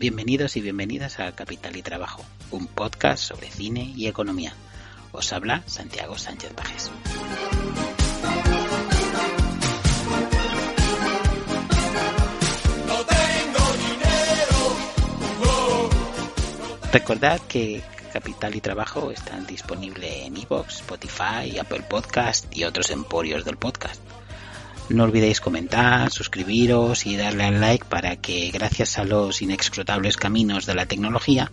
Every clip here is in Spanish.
Bienvenidos y bienvenidas a Capital y Trabajo, un podcast sobre cine y economía. Os habla Santiago Sánchez Pajes. Recordad que Capital y Trabajo están disponibles en iVoox, Spotify, Apple Podcast y otros emporios del podcast. No olvidéis comentar, suscribiros y darle al like para que, gracias a los inexcrutables caminos de la tecnología,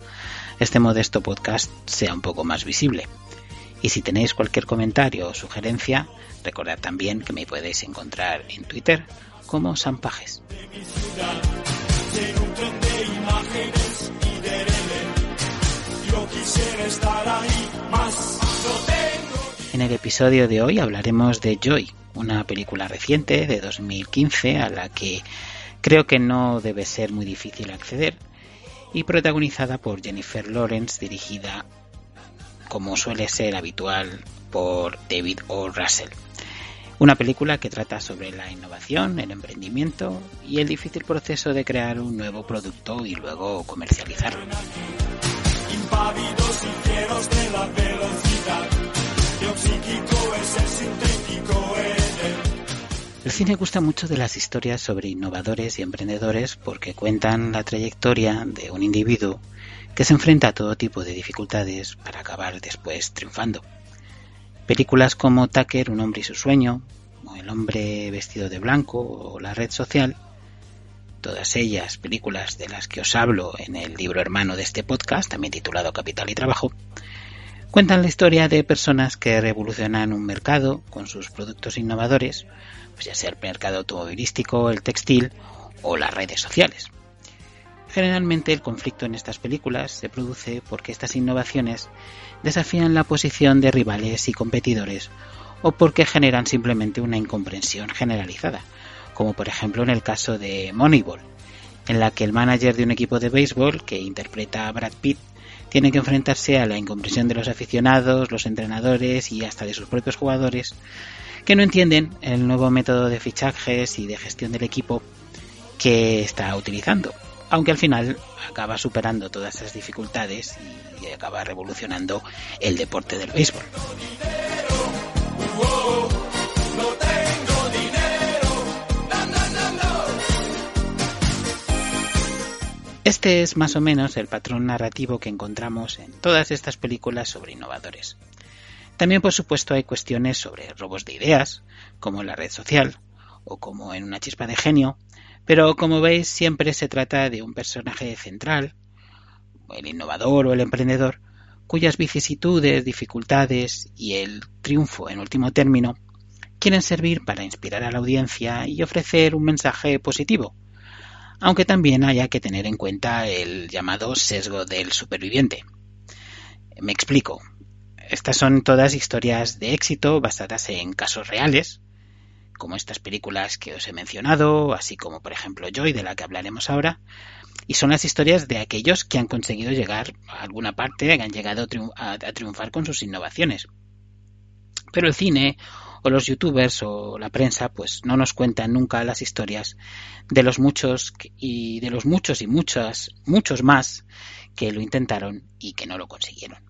este modesto podcast sea un poco más visible. Y si tenéis cualquier comentario o sugerencia, recordad también que me podéis encontrar en Twitter como Sampajes. En el episodio de hoy hablaremos de Joy, una película reciente de 2015 a la que creo que no debe ser muy difícil acceder y protagonizada por Jennifer Lawrence, dirigida como suele ser habitual por David O. Russell. Una película que trata sobre la innovación, el emprendimiento y el difícil proceso de crear un nuevo producto y luego comercializarlo. Cine gusta mucho de las historias sobre innovadores y emprendedores porque cuentan la trayectoria de un individuo que se enfrenta a todo tipo de dificultades para acabar después triunfando. Películas como Tucker, Un hombre y su sueño, o El hombre vestido de blanco o La red social, todas ellas películas de las que os hablo en el libro hermano de este podcast, también titulado Capital y Trabajo, cuentan la historia de personas que revolucionan un mercado con sus productos innovadores pues ya sea el mercado automovilístico, el textil o las redes sociales. Generalmente el conflicto en estas películas se produce porque estas innovaciones desafían la posición de rivales y competidores o porque generan simplemente una incomprensión generalizada, como por ejemplo en el caso de Moneyball, en la que el manager de un equipo de béisbol que interpreta a Brad Pitt tiene que enfrentarse a la incomprensión de los aficionados, los entrenadores y hasta de sus propios jugadores que no entienden el nuevo método de fichajes y de gestión del equipo que está utilizando. Aunque al final acaba superando todas esas dificultades y acaba revolucionando el deporte del béisbol. Este es más o menos el patrón narrativo que encontramos en todas estas películas sobre innovadores. También, por supuesto, hay cuestiones sobre robos de ideas, como en la red social o como en una chispa de genio, pero como veis siempre se trata de un personaje central, el innovador o el emprendedor, cuyas vicisitudes, dificultades y el triunfo en último término quieren servir para inspirar a la audiencia y ofrecer un mensaje positivo, aunque también haya que tener en cuenta el llamado sesgo del superviviente. Me explico. Estas son todas historias de éxito basadas en casos reales, como estas películas que os he mencionado, así como por ejemplo Joy, de la que hablaremos ahora, y son las historias de aquellos que han conseguido llegar a alguna parte, que han llegado a, triunfar con sus innovaciones. Pero el cine o los youtubers o la prensa pues no nos cuentan nunca las historias de los muchos y de los muchos y muchas muchos más que lo intentaron y que no lo consiguieron.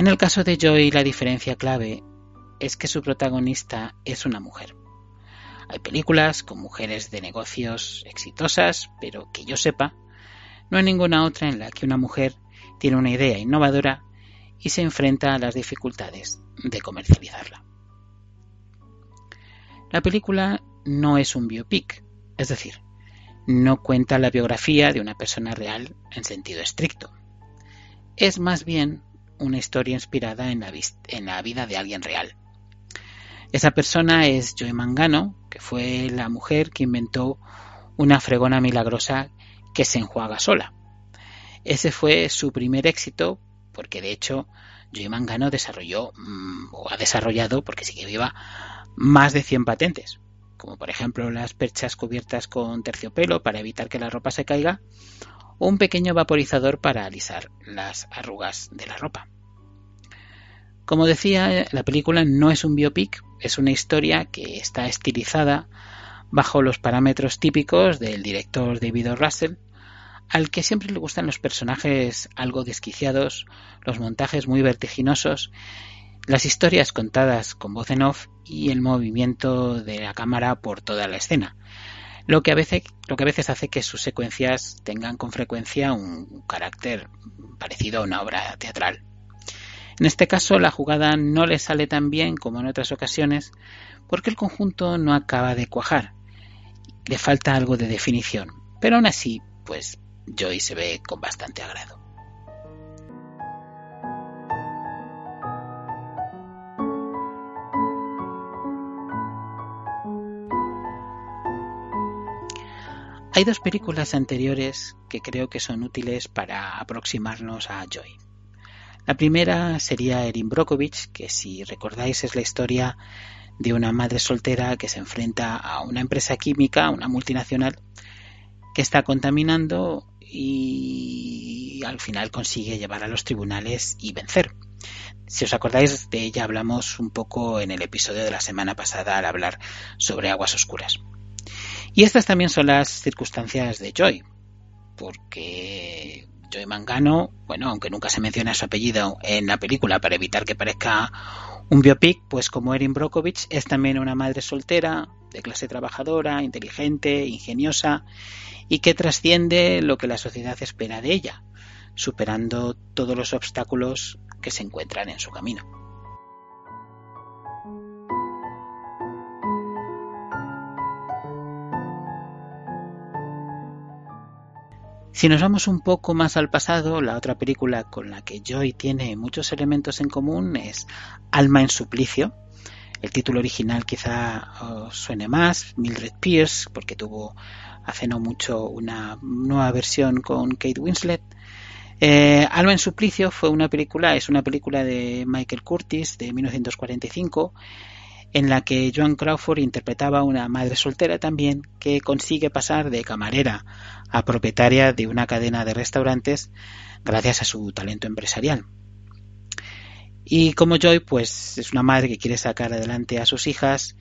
En el caso de Joy la diferencia clave es que su protagonista es una mujer. Hay películas con mujeres de negocios exitosas, pero que yo sepa, no hay ninguna otra en la que una mujer tiene una idea innovadora y se enfrenta a las dificultades de comercializarla. La película no es un biopic, es decir, no cuenta la biografía de una persona real en sentido estricto. Es más bien una historia inspirada en la, vida de alguien real. Esa persona es Joy Mangano, que fue la mujer que inventó una fregona milagrosa que se enjuaga sola. Ese fue su primer éxito, porque de hecho Joy Mangano desarrolló, mm, o ha desarrollado, porque sigue viva, más de 100 patentes. como por ejemplo las perchas cubiertas con terciopelo para evitar que la ropa se caiga, un pequeño vaporizador para alisar las arrugas de la ropa. Como decía, la película no es un biopic, es una historia que está estilizada bajo los parámetros típicos del director David. Russell, al que siempre le gustan los personajes algo desquiciados, los montajes muy vertiginosos, las historias contadas con voz en off y el movimiento de la cámara por toda la escena, lo que a veces, lo que a veces hace que sus secuencias tengan con frecuencia un carácter parecido a una obra teatral. En este caso la jugada no le sale tan bien como en otras ocasiones porque el conjunto no acaba de cuajar. Le falta algo de definición, pero aún así, pues Joy se ve con bastante agrado. Hay dos películas anteriores que creo que son útiles para aproximarnos a Joy. La primera sería Erin Brockovich, que si recordáis es la historia de una madre soltera que se enfrenta a una empresa química, una multinacional, que está contaminando y al final consigue llevar a los tribunales y vencer. Si os acordáis de ella hablamos un poco en el episodio de la semana pasada al hablar sobre aguas oscuras. Y estas también son las circunstancias de Joy, porque Joy Mangano, bueno, aunque nunca se menciona su apellido en la película para evitar que parezca un biopic, pues como Erin Brockovich es también una madre soltera, de clase trabajadora, inteligente, ingeniosa y que trasciende lo que la sociedad espera de ella, superando todos los obstáculos que se encuentran en su camino. Si nos vamos un poco más al pasado, la otra película con la que Joy tiene muchos elementos en común es Alma en Suplicio. El título original quizá os suene más, Mildred Pierce, porque tuvo hace no mucho una nueva versión con Kate Winslet. Eh, Alma en Suplicio fue una película, es una película de Michael Curtis de 1945 en la que Joan Crawford interpretaba a una madre soltera también que consigue pasar de camarera a propietaria de una cadena de restaurantes gracias a su talento empresarial. Y como Joy, pues es una madre que quiere sacar adelante a sus hijas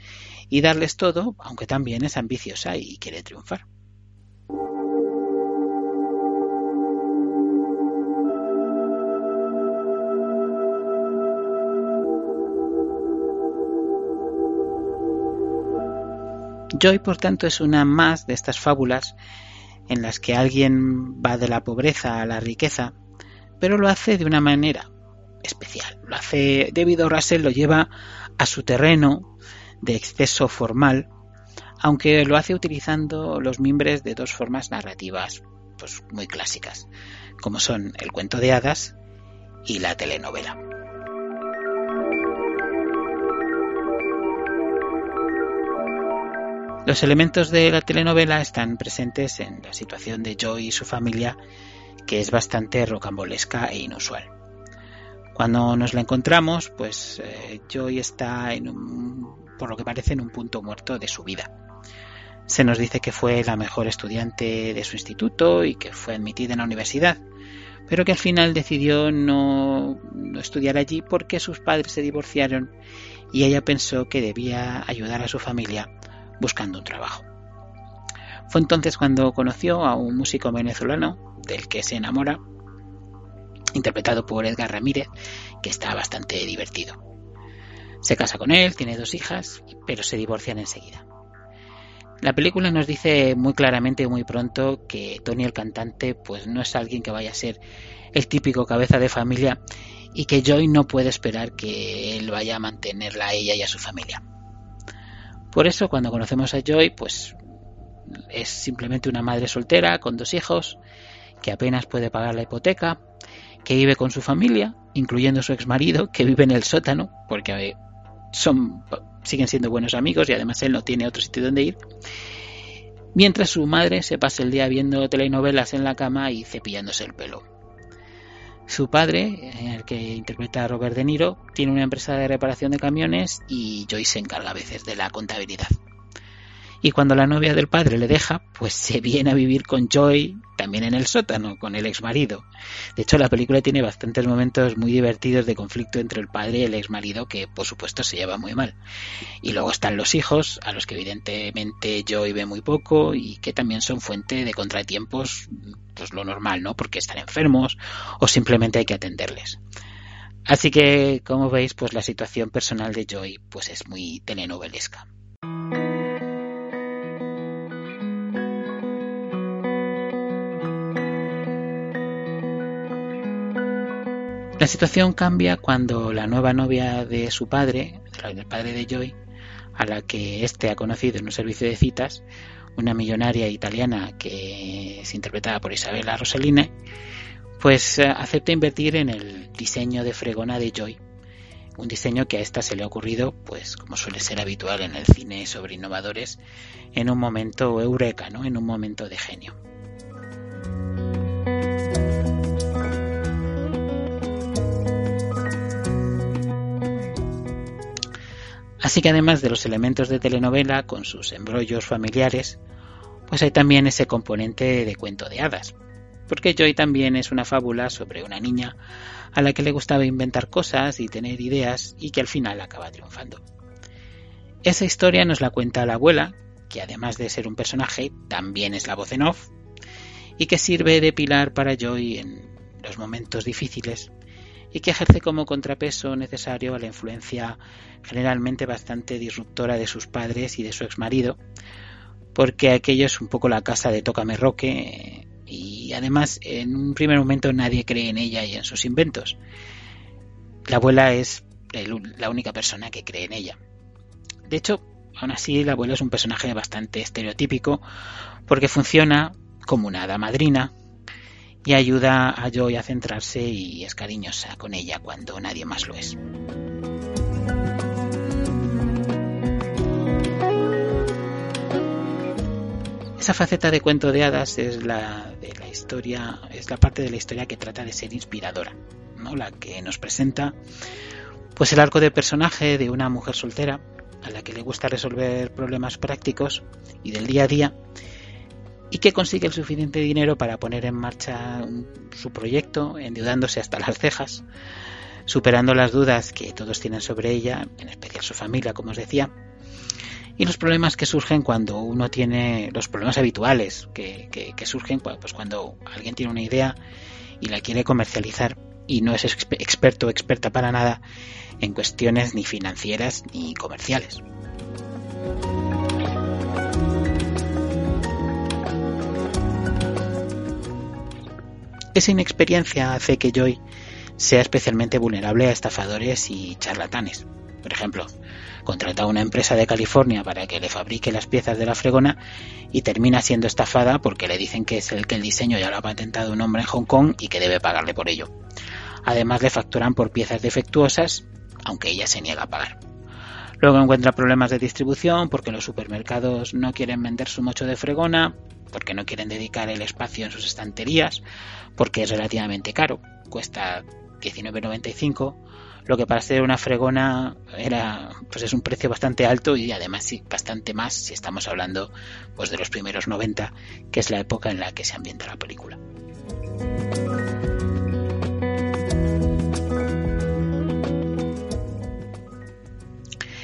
y darles todo, aunque también es ambiciosa y quiere triunfar. Joy, por tanto, es una más de estas fábulas en las que alguien va de la pobreza a la riqueza, pero lo hace de una manera especial. Lo hace David. Russell lo lleva a su terreno de exceso formal, aunque lo hace utilizando los mimbres de dos formas narrativas pues muy clásicas, como son el cuento de hadas y la telenovela. Los elementos de la telenovela están presentes en la situación de Joy y su familia, que es bastante rocambolesca e inusual. Cuando nos la encontramos, pues eh, Joy está en un, por lo que parece en un punto muerto de su vida. Se nos dice que fue la mejor estudiante de su instituto y que fue admitida en la universidad, pero que al final decidió no, no estudiar allí porque sus padres se divorciaron y ella pensó que debía ayudar a su familia buscando un trabajo. Fue entonces cuando conoció a un músico venezolano del que se enamora, interpretado por Edgar Ramírez, que está bastante divertido. Se casa con él, tiene dos hijas, pero se divorcian enseguida. La película nos dice muy claramente y muy pronto que Tony el cantante pues no es alguien que vaya a ser el típico cabeza de familia y que Joy no puede esperar que él vaya a mantenerla a ella y a su familia. Por eso cuando conocemos a Joy, pues es simplemente una madre soltera con dos hijos, que apenas puede pagar la hipoteca, que vive con su familia, incluyendo su ex marido, que vive en el sótano, porque son siguen siendo buenos amigos y además él no tiene otro sitio donde ir. Mientras su madre se pasa el día viendo telenovelas en la cama y cepillándose el pelo. Su padre, el que interpreta a Robert De Niro, tiene una empresa de reparación de camiones y Joyce se encarga a veces de la contabilidad. Y cuando la novia del padre le deja, pues se viene a vivir con Joy también en el sótano, con el ex marido. De hecho, la película tiene bastantes momentos muy divertidos de conflicto entre el padre y el ex marido, que por supuesto se lleva muy mal. Y luego están los hijos, a los que evidentemente Joy ve muy poco y que también son fuente de contratiempos, pues lo normal, ¿no? Porque están enfermos o simplemente hay que atenderles. Así que, como veis, pues la situación personal de Joy pues es muy telenovelesca. La situación cambia cuando la nueva novia de su padre, el padre de Joy, a la que éste ha conocido en un servicio de citas, una millonaria italiana que es interpretada por Isabella Rossellini, pues eh, acepta invertir en el diseño de fregona de Joy. Un diseño que a esta se le ha ocurrido, pues como suele ser habitual en el cine sobre innovadores, en un momento eureka, ¿no? En un momento de genio. Así que además de los elementos de telenovela con sus embrollos familiares, pues hay también ese componente de cuento de hadas. Porque Joy también es una fábula sobre una niña a la que le gustaba inventar cosas y tener ideas y que al final acaba triunfando. Esa historia nos la cuenta la abuela, que además de ser un personaje, también es la voz en off, y que sirve de pilar para Joy en los momentos difíciles y que ejerce como contrapeso necesario a la influencia generalmente bastante disruptora de sus padres y de su exmarido, porque aquello es un poco la casa de Tócame Roque y además en un primer momento nadie cree en ella y en sus inventos. La abuela es la única persona que cree en ella. De hecho, aún así, la abuela es un personaje bastante estereotípico porque funciona como una hada madrina y ayuda a Joy a centrarse y es cariñosa con ella cuando nadie más lo es. Esa faceta de cuento de hadas es la de la historia, es la parte de la historia que trata de ser inspiradora, ¿no? La que nos presenta pues el arco de personaje de una mujer soltera a la que le gusta resolver problemas prácticos y del día a día y que consigue el suficiente dinero para poner en marcha su proyecto, endeudándose hasta las cejas, superando las dudas que todos tienen sobre ella, en especial su familia, como os decía, y los problemas que surgen cuando uno tiene los problemas habituales que, que surgen pues cuando alguien tiene una idea y la quiere comercializar y no es experto o experta para nada en cuestiones ni financieras ni comerciales. Esa inexperiencia hace que Joy sea especialmente vulnerable a estafadores y charlatanes. Por ejemplo, contrata a una empresa de California para que le fabrique las piezas de la fregona y termina siendo estafada porque le dicen que es el que el diseño ya lo ha patentado un hombre en Hong Kong y que debe pagarle por ello. Además le facturan por piezas defectuosas, aunque ella se niega a pagar. Luego encuentra problemas de distribución porque los supermercados no quieren vender su mocho de fregona, porque no quieren dedicar el espacio en sus estanterías, porque es relativamente caro, cuesta 19.95, lo que para ser una fregona era pues es un precio bastante alto y además bastante más si estamos hablando pues de los primeros 90, que es la época en la que se ambienta la película.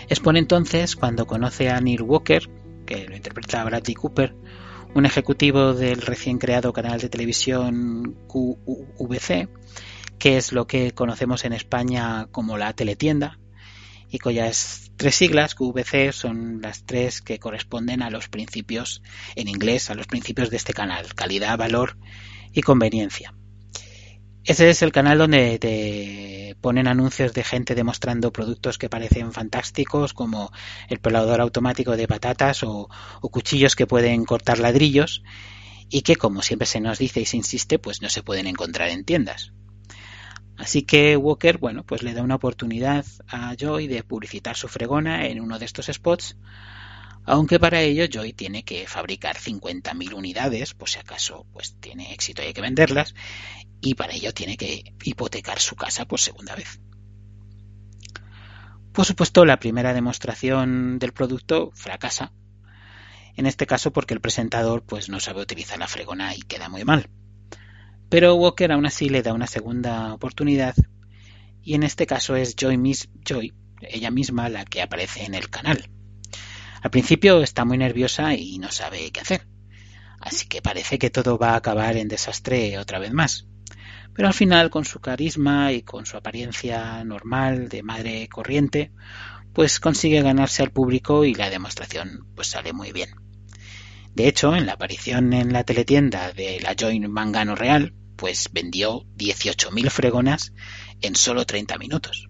Expone entonces cuando conoce a Neil Walker, que lo interpreta Bradley Cooper, un ejecutivo del recién creado canal de televisión QVC, que es lo que conocemos en España como la teletienda, y cuyas tres siglas, QVC, son las tres que corresponden a los principios, en inglés, a los principios de este canal, calidad, valor y conveniencia. Ese es el canal donde te ponen anuncios de gente demostrando productos que parecen fantásticos, como el pelador automático de patatas o, cuchillos que pueden cortar ladrillos y que, como siempre se nos dice y se insiste, pues no se pueden encontrar en tiendas. Así que Walker, bueno, pues le da una oportunidad a Joy de publicitar su fregona en uno de estos spots, aunque para ello Joy tiene que fabricar 50.000 unidades, por si acaso pues tiene éxito y hay que venderlas, y para ello tiene que hipotecar su casa por segunda vez. Por supuesto, la primera demostración del producto fracasa En este caso porque el presentador pues no sabe utilizar la fregona y queda muy mal. Pero Walker aún así le da una segunda oportunidad y en este caso es Joy Miss Joy, ella misma la que aparece en el canal. Al principio está muy nerviosa y no sabe qué hacer, así que parece que todo va a acabar en desastre otra vez más. Pero al final, con su carisma y con su apariencia normal de madre corriente, pues consigue ganarse al público y la demostración pues sale muy bien. De hecho, en la aparición en la teletienda de la Join Mangano Real, pues vendió 18.000 fregonas en solo 30 minutos.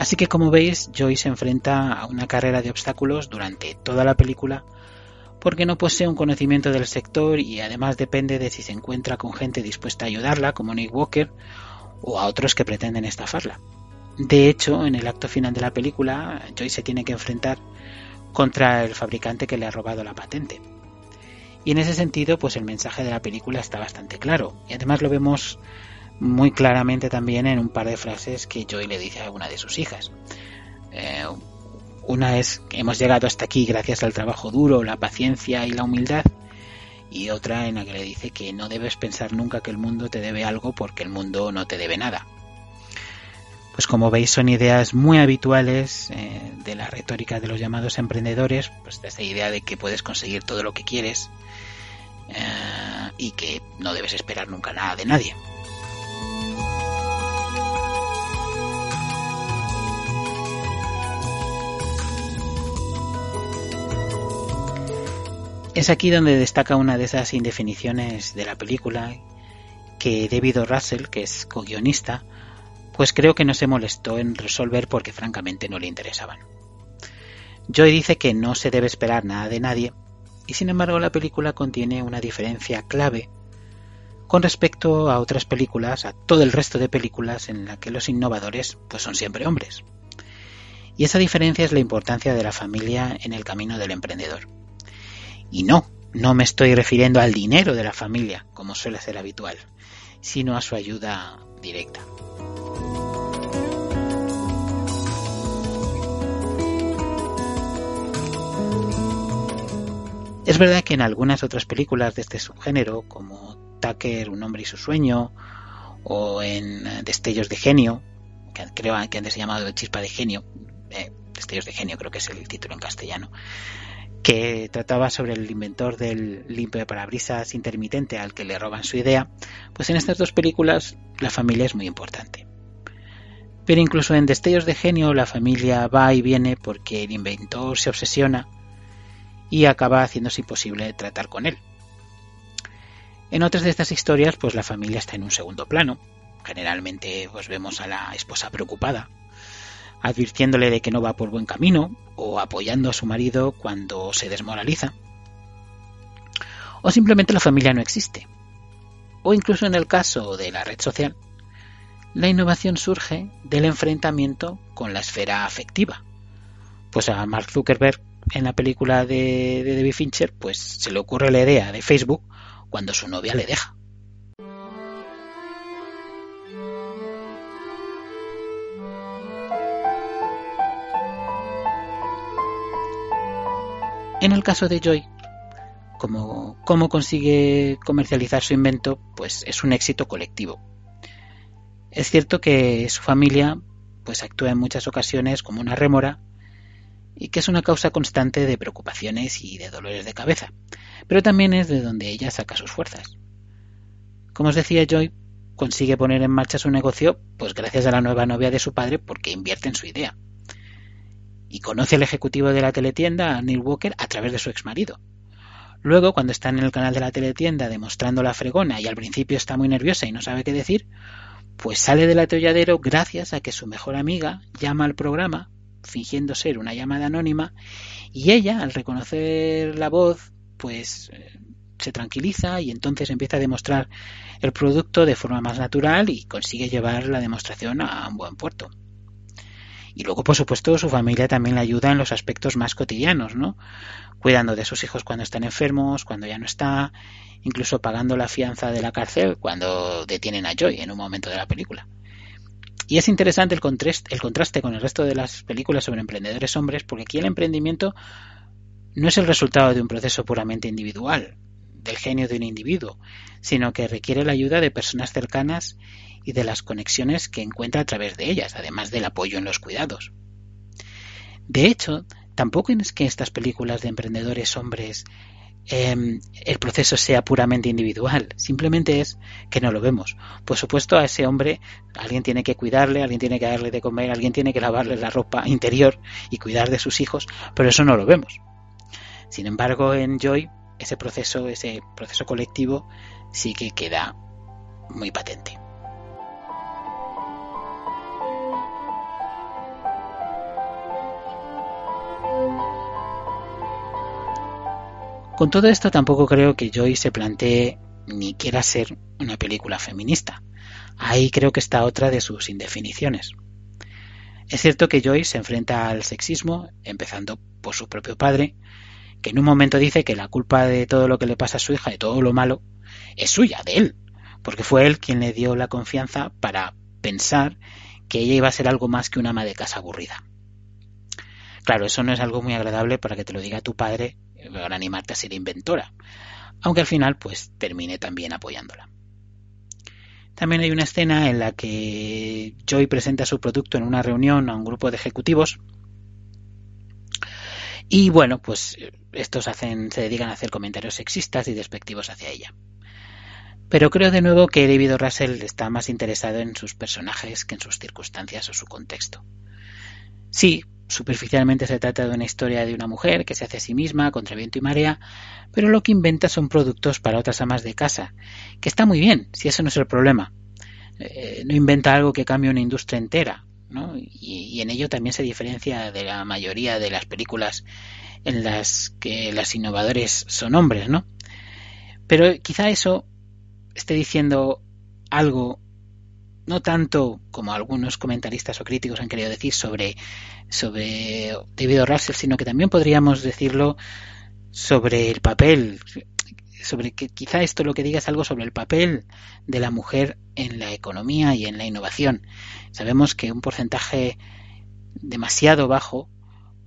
Así que como veis, Joy se enfrenta a una carrera de obstáculos durante toda la película porque no posee un conocimiento del sector y además depende de si se encuentra con gente dispuesta a ayudarla, como Nick Walker, o a otros que pretenden estafarla. De hecho, en el acto final de la película, Joy se tiene que enfrentar contra el fabricante que le ha robado la patente. Y en ese sentido, pues el mensaje de la película está bastante claro. Y además lo vemos muy claramente también en un par de frases que Joy le dice a una de sus hijas. Eh, una es hemos llegado hasta aquí gracias al trabajo duro, la paciencia y la humildad. Y otra en la que le dice que no debes pensar nunca que el mundo te debe algo porque el mundo no te debe nada. Pues como veis son ideas muy habituales eh, de la retórica de los llamados emprendedores, pues esta idea de que puedes conseguir todo lo que quieres eh, y que no debes esperar nunca nada de nadie. Es aquí donde destaca una de esas indefiniciones de la película que David Russell, que es co-guionista, pues creo que no se molestó en resolver porque francamente no le interesaban. Joy dice que no se debe esperar nada de nadie y sin embargo la película contiene una diferencia clave con respecto a otras películas, a todo el resto de películas en la que los innovadores pues son siempre hombres. Y esa diferencia es la importancia de la familia en el camino del emprendedor. Y no, no me estoy refiriendo al dinero de la familia, como suele ser habitual, sino a su ayuda directa. Es verdad que en algunas otras películas de este subgénero, como Tucker, Un hombre y su sueño, o en Destellos de genio, que creo que antes se llamado Chispa de genio, eh, Destellos de genio creo que es el título en castellano, que trataba sobre el inventor del limpio de parabrisas intermitente al que le roban su idea, pues en estas dos películas la familia es muy importante. Pero incluso en Destellos de Genio la familia va y viene porque el inventor se obsesiona y acaba haciéndose imposible tratar con él. En otras de estas historias, pues la familia está en un segundo plano. Generalmente pues vemos a la esposa preocupada advirtiéndole de que no va por buen camino o apoyando a su marido cuando se desmoraliza. O simplemente la familia no existe. O incluso en el caso de la red social, la innovación surge del enfrentamiento con la esfera afectiva. Pues a Mark Zuckerberg en la película de, de David Fincher, pues se le ocurre la idea de Facebook cuando su novia le deja. En el caso de Joy, cómo consigue comercializar su invento, pues es un éxito colectivo. Es cierto que su familia pues actúa en muchas ocasiones como una rémora y que es una causa constante de preocupaciones y de dolores de cabeza, pero también es de donde ella saca sus fuerzas. Como os decía, Joy consigue poner en marcha su negocio pues gracias a la nueva novia de su padre porque invierte en su idea y conoce al ejecutivo de la teletienda, a Neil Walker, a través de su exmarido. Luego, cuando está en el canal de la teletienda demostrando la fregona y al principio está muy nerviosa y no sabe qué decir, pues sale del atolladero gracias a que su mejor amiga llama al programa, fingiendo ser una llamada anónima, y ella, al reconocer la voz, pues eh, se tranquiliza y entonces empieza a demostrar el producto de forma más natural y consigue llevar la demostración a un buen puerto. Y luego, por supuesto, su familia también le ayuda en los aspectos más cotidianos, ¿no? Cuidando de sus hijos cuando están enfermos, cuando ya no está, incluso pagando la fianza de la cárcel cuando detienen a Joy en un momento de la película. Y es interesante el contraste, el contraste con el resto de las películas sobre emprendedores hombres, porque aquí el emprendimiento no es el resultado de un proceso puramente individual, del genio de un individuo, sino que requiere la ayuda de personas cercanas y de las conexiones que encuentra a través de ellas, además del apoyo en los cuidados. De hecho, tampoco es que estas películas de emprendedores hombres em, el proceso sea puramente individual, simplemente es que no lo vemos. Por supuesto, a ese hombre alguien tiene que cuidarle, alguien tiene que darle de comer, alguien tiene que lavarle la ropa interior y cuidar de sus hijos, pero eso no lo vemos. Sin embargo, en Joy, ese proceso, ese proceso colectivo, sí que queda muy patente. Con todo esto tampoco creo que Joy se plantee ni quiera ser una película feminista. Ahí creo que está otra de sus indefiniciones. Es cierto que Joy se enfrenta al sexismo, empezando por su propio padre, que en un momento dice que la culpa de todo lo que le pasa a su hija, de todo lo malo, es suya, de él, porque fue él quien le dio la confianza para pensar que ella iba a ser algo más que una ama de casa aburrida. Claro, eso no es algo muy agradable para que te lo diga tu padre para animarte a ser inventora, aunque al final pues termine también apoyándola. También hay una escena en la que Joy presenta su producto en una reunión a un grupo de ejecutivos y bueno, pues estos hacen, se dedican a hacer comentarios sexistas y despectivos hacia ella. Pero creo de nuevo que David Russell está más interesado en sus personajes que en sus circunstancias o su contexto. Sí, superficialmente se trata de una historia de una mujer que se hace a sí misma contra viento y marea, pero lo que inventa son productos para otras amas de casa, que está muy bien, si eso no es el problema. Eh, no inventa algo que cambie una industria entera, ¿no? Y, en ello también se diferencia de la mayoría de las películas en las que las innovadores son hombres, ¿no? Pero quizá eso esté diciendo algo no tanto como algunos comentaristas o críticos han querido decir sobre, sobre David Russell, sino que también podríamos decirlo sobre el papel, sobre que quizá esto lo que diga es algo sobre el papel de la mujer en la economía y en la innovación. Sabemos que un porcentaje demasiado bajo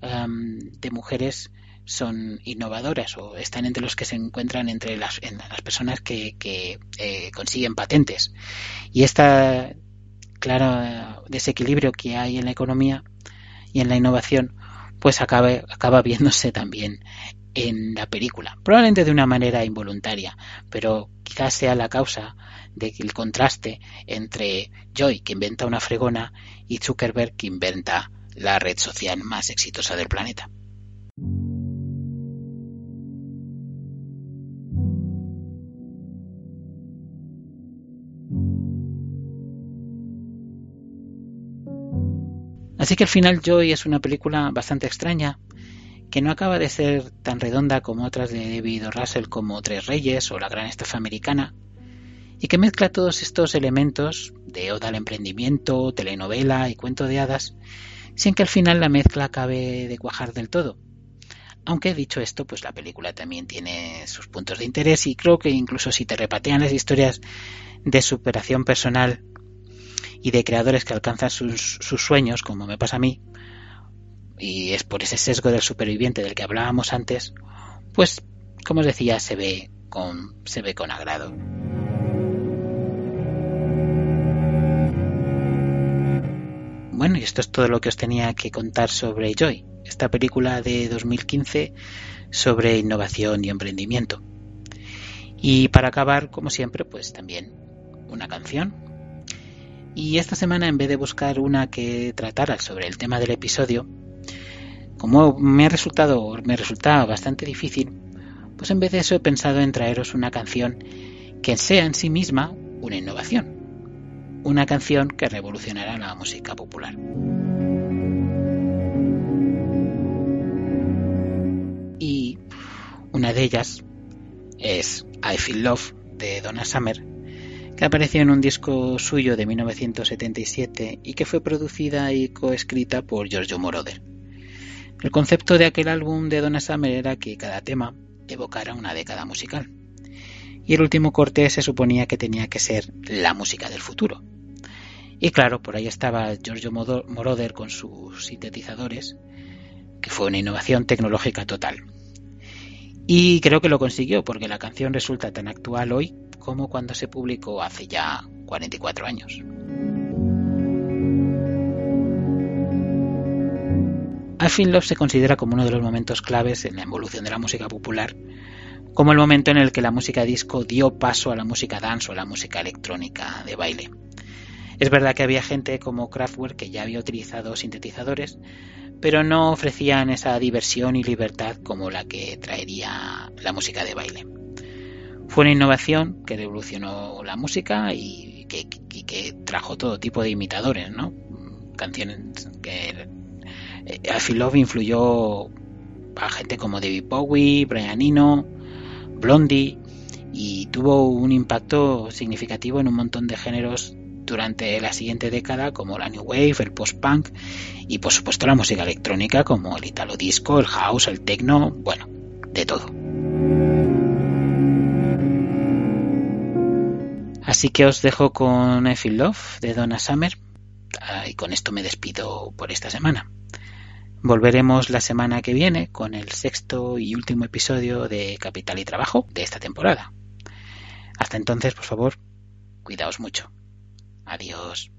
de mujeres son innovadoras o están entre los que se encuentran entre las, las personas que, eh, consiguen patentes. Y este claro desequilibrio que hay en la economía y en la innovación, pues acaba, acaba viéndose también en la película. Probablemente de una manera involuntaria, pero quizás sea la causa del contraste entre Joy, que inventa una fregona, y Zuckerberg, que inventa la red social más exitosa del planeta. Así que al final Joy es una película bastante extraña, que no acaba de ser tan redonda como otras de David Russell como Tres Reyes o La Gran Estafa Americana, y que mezcla todos estos elementos de oda al emprendimiento, telenovela y cuento de hadas, sin que al final la mezcla acabe de cuajar del todo. Aunque dicho esto, pues la película también tiene sus puntos de interés y creo que incluso si te repatean las historias de superación personal y de creadores que alcanzan sus, sueños, como me pasa a mí, y es por ese sesgo del superviviente del que hablábamos antes, pues, como os decía, se ve con, se ve con agrado. Bueno, y esto es todo lo que os tenía que contar sobre Joy, esta película de 2015 sobre innovación y emprendimiento. Y para acabar, como siempre, pues también una canción y esta semana, en vez de buscar una que tratara sobre el tema del episodio, como me ha resultado, me resultaba bastante difícil, pues en vez de eso he pensado en traeros una canción que sea en sí misma una innovación. Una canción que revolucionará la música popular. Y una de ellas es I Feel Love de Donna Summer, que apareció en un disco suyo de 1977 y que fue producida y coescrita por Giorgio Moroder. El concepto de aquel álbum de Donna Summer era que cada tema evocara una década musical. Y el último corte se suponía que tenía que ser la música del futuro. Y claro, por ahí estaba Giorgio Moroder con sus sintetizadores, que fue una innovación tecnológica total. Y creo que lo consiguió porque la canción resulta tan actual hoy como cuando se publicó hace ya 44 años. Feel Love se considera como uno de los momentos claves en la evolución de la música popular, como el momento en el que la música disco dio paso a la música dance o a la música electrónica de baile. Es verdad que había gente como Kraftwerk que ya había utilizado sintetizadores, pero no ofrecían esa diversión y libertad como la que traería la música de baile. Fue una innovación que revolucionó la música y que, trajo todo tipo de imitadores, ¿no? Canciones que eh, Love influyó a gente como David Bowie, Brian Eno, Blondie y tuvo un impacto significativo en un montón de géneros durante la siguiente década como la New Wave, el post-punk y por supuesto la música electrónica como el italo disco, el house, el techno, bueno, de todo. Así que os dejo con I Love de Donna Summer ah, y con esto me despido por esta semana. Volveremos la semana que viene con el sexto y último episodio de Capital y Trabajo de esta temporada. Hasta entonces, por favor, cuidaos mucho. Adiós.